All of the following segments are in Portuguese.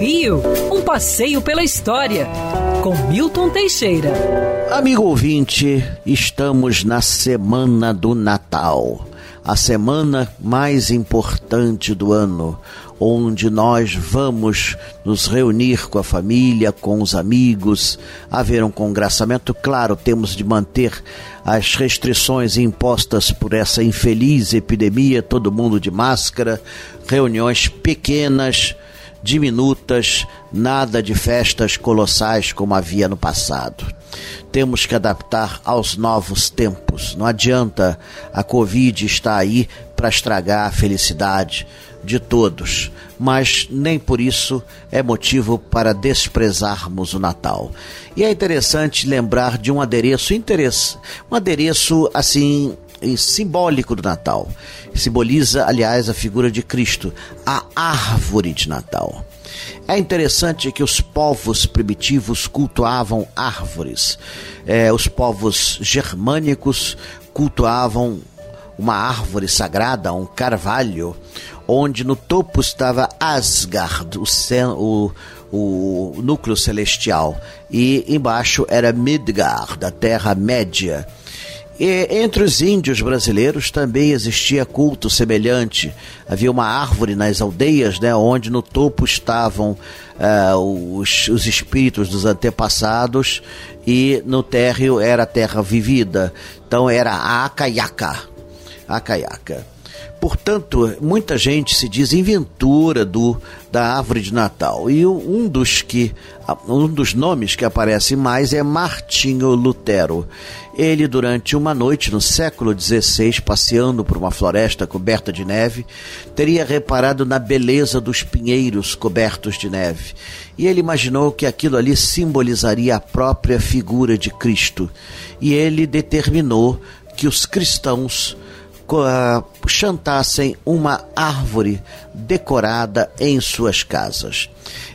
Rio, um passeio pela história, com Milton Teixeira. Amigo ouvinte, estamos na semana do Natal, a semana mais importante do ano, onde nós vamos nos reunir com a família, com os amigos, haver um congraçamento. Claro, temos de manter as restrições impostas por essa infeliz epidemia, todo mundo de máscara, reuniões pequenas diminutas, nada de festas colossais como havia no passado. Temos que adaptar aos novos tempos. Não adianta a Covid estar aí para estragar a felicidade de todos, mas nem por isso é motivo para desprezarmos o Natal. E é interessante lembrar de um adereço um adereço assim simbólico do Natal. Simboliza, aliás, a figura de Cristo, a árvore de Natal. É interessante que os povos primitivos cultuavam árvores. É, os povos germânicos cultuavam uma árvore sagrada, um carvalho, onde no topo estava Asgard, o, o, o núcleo celestial, e embaixo era Midgard, a Terra-média. E entre os índios brasileiros também existia culto semelhante. Havia uma árvore nas aldeias, né, onde no topo estavam uh, os, os espíritos dos antepassados e no térreo era a terra vivida. Então era a Acaiaca. Acaiaca. Portanto, muita gente se diz inventora do, da árvore de Natal. E um dos, que, um dos nomes que aparece mais é Martinho Lutero. Ele, durante uma noite no século XVI, passeando por uma floresta coberta de neve, teria reparado na beleza dos pinheiros cobertos de neve. E ele imaginou que aquilo ali simbolizaria a própria figura de Cristo. E ele determinou que os cristãos chantassem uma árvore decorada em suas casas.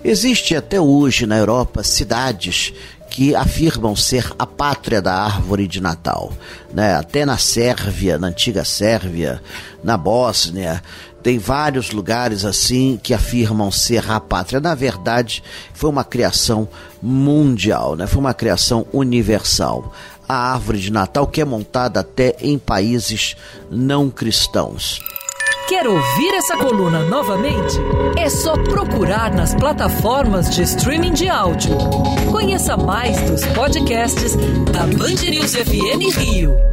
Existe até hoje na Europa cidades que afirmam ser a pátria da árvore de Natal. Né? Até na Sérvia, na antiga Sérvia, na Bósnia, tem vários lugares assim que afirmam ser a pátria. Na verdade, foi uma criação mundial, né? foi uma criação universal a árvore de Natal que é montada até em países não cristãos. Quer ouvir essa coluna novamente? É só procurar nas plataformas de streaming de áudio. Conheça mais dos podcasts da Band News FM Rio.